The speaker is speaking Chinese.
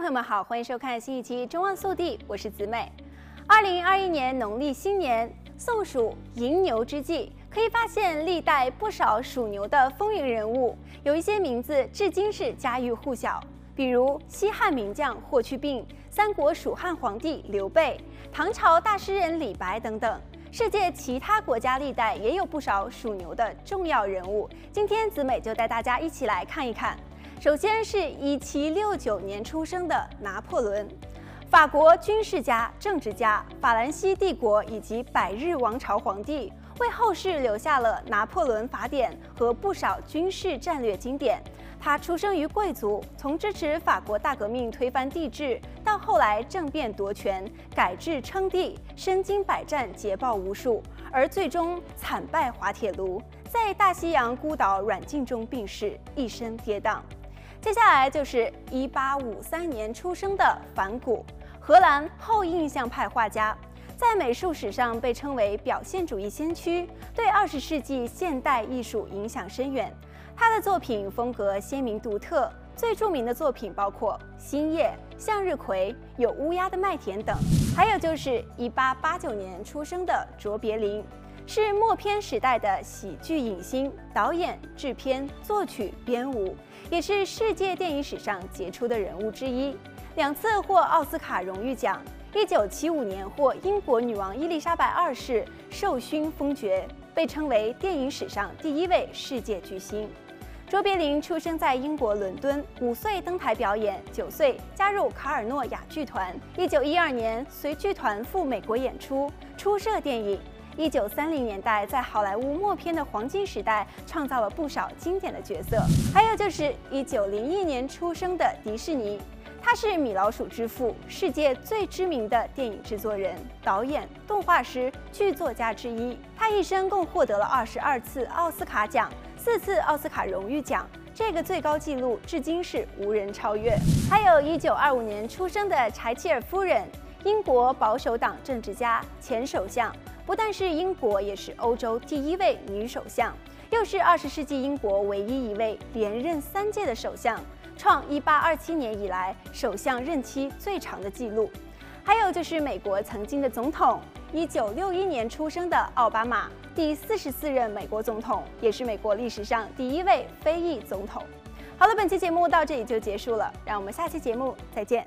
朋友们好，欢迎收看新一期《中望速递》，我是子美。二零二一年农历新年送鼠迎牛之际，可以发现历代不少属牛的风云人物，有一些名字至今是家喻户晓，比如西汉名将霍去病、三国蜀汉皇帝刘备、唐朝大诗人李白等等。世界其他国家历代也有不少属牛的重要人物，今天子美就带大家一起来看一看。首先是一七六九年出生的拿破仑，法国军事家、政治家，法兰西帝国以及百日王朝皇帝，为后世留下了《拿破仑法典》和不少军事战略经典。他出生于贵族，从支持法国大革命推翻帝制，到后来政变夺权、改制称帝，身经百战，捷报无数，而最终惨败滑铁卢，在大西洋孤岛软禁中病逝，一生跌宕。接下来就是一八五三年出生的梵谷，荷兰后印象派画家，在美术史上被称为表现主义先驱，对二十世纪现代艺术影响深远。他的作品风格鲜明独特，最著名的作品包括《星夜》《向日葵》《有乌鸦的麦田》等，还有就是一八八九年出生的卓别林。是默片时代的喜剧影星、导演、制片、作曲、编舞，也是世界电影史上杰出的人物之一，两次获奥斯卡荣誉奖。一九七五年获英国女王伊丽莎白二世授勋封爵，被称为电影史上第一位世界巨星。卓别林出生在英国伦敦，五岁登台表演，九岁加入卡尔诺亚剧团，一九一二年随剧团赴美国演出，初涉电影。一九三零年代，在好莱坞默片的黄金时代，创造了不少经典的角色。还有就是一九零一年出生的迪士尼，他是米老鼠之父，世界最知名的电影制作人、导演、动画师、剧作家之一。他一生共获得了二十二次奥斯卡奖，四次奥斯卡荣誉奖，这个最高纪录至今是无人超越。还有一九二五年出生的柴契尔夫人，英国保守党政治家、前首相。不但是英国，也是欧洲第一位女首相，又是二十世纪英国唯一一位连任三届的首相，创一八二七年以来首相任期最长的纪录。还有就是美国曾经的总统，一九六一年出生的奥巴马，第四十四任美国总统，也是美国历史上第一位非裔总统。好了，本期节目到这里就结束了，让我们下期节目再见。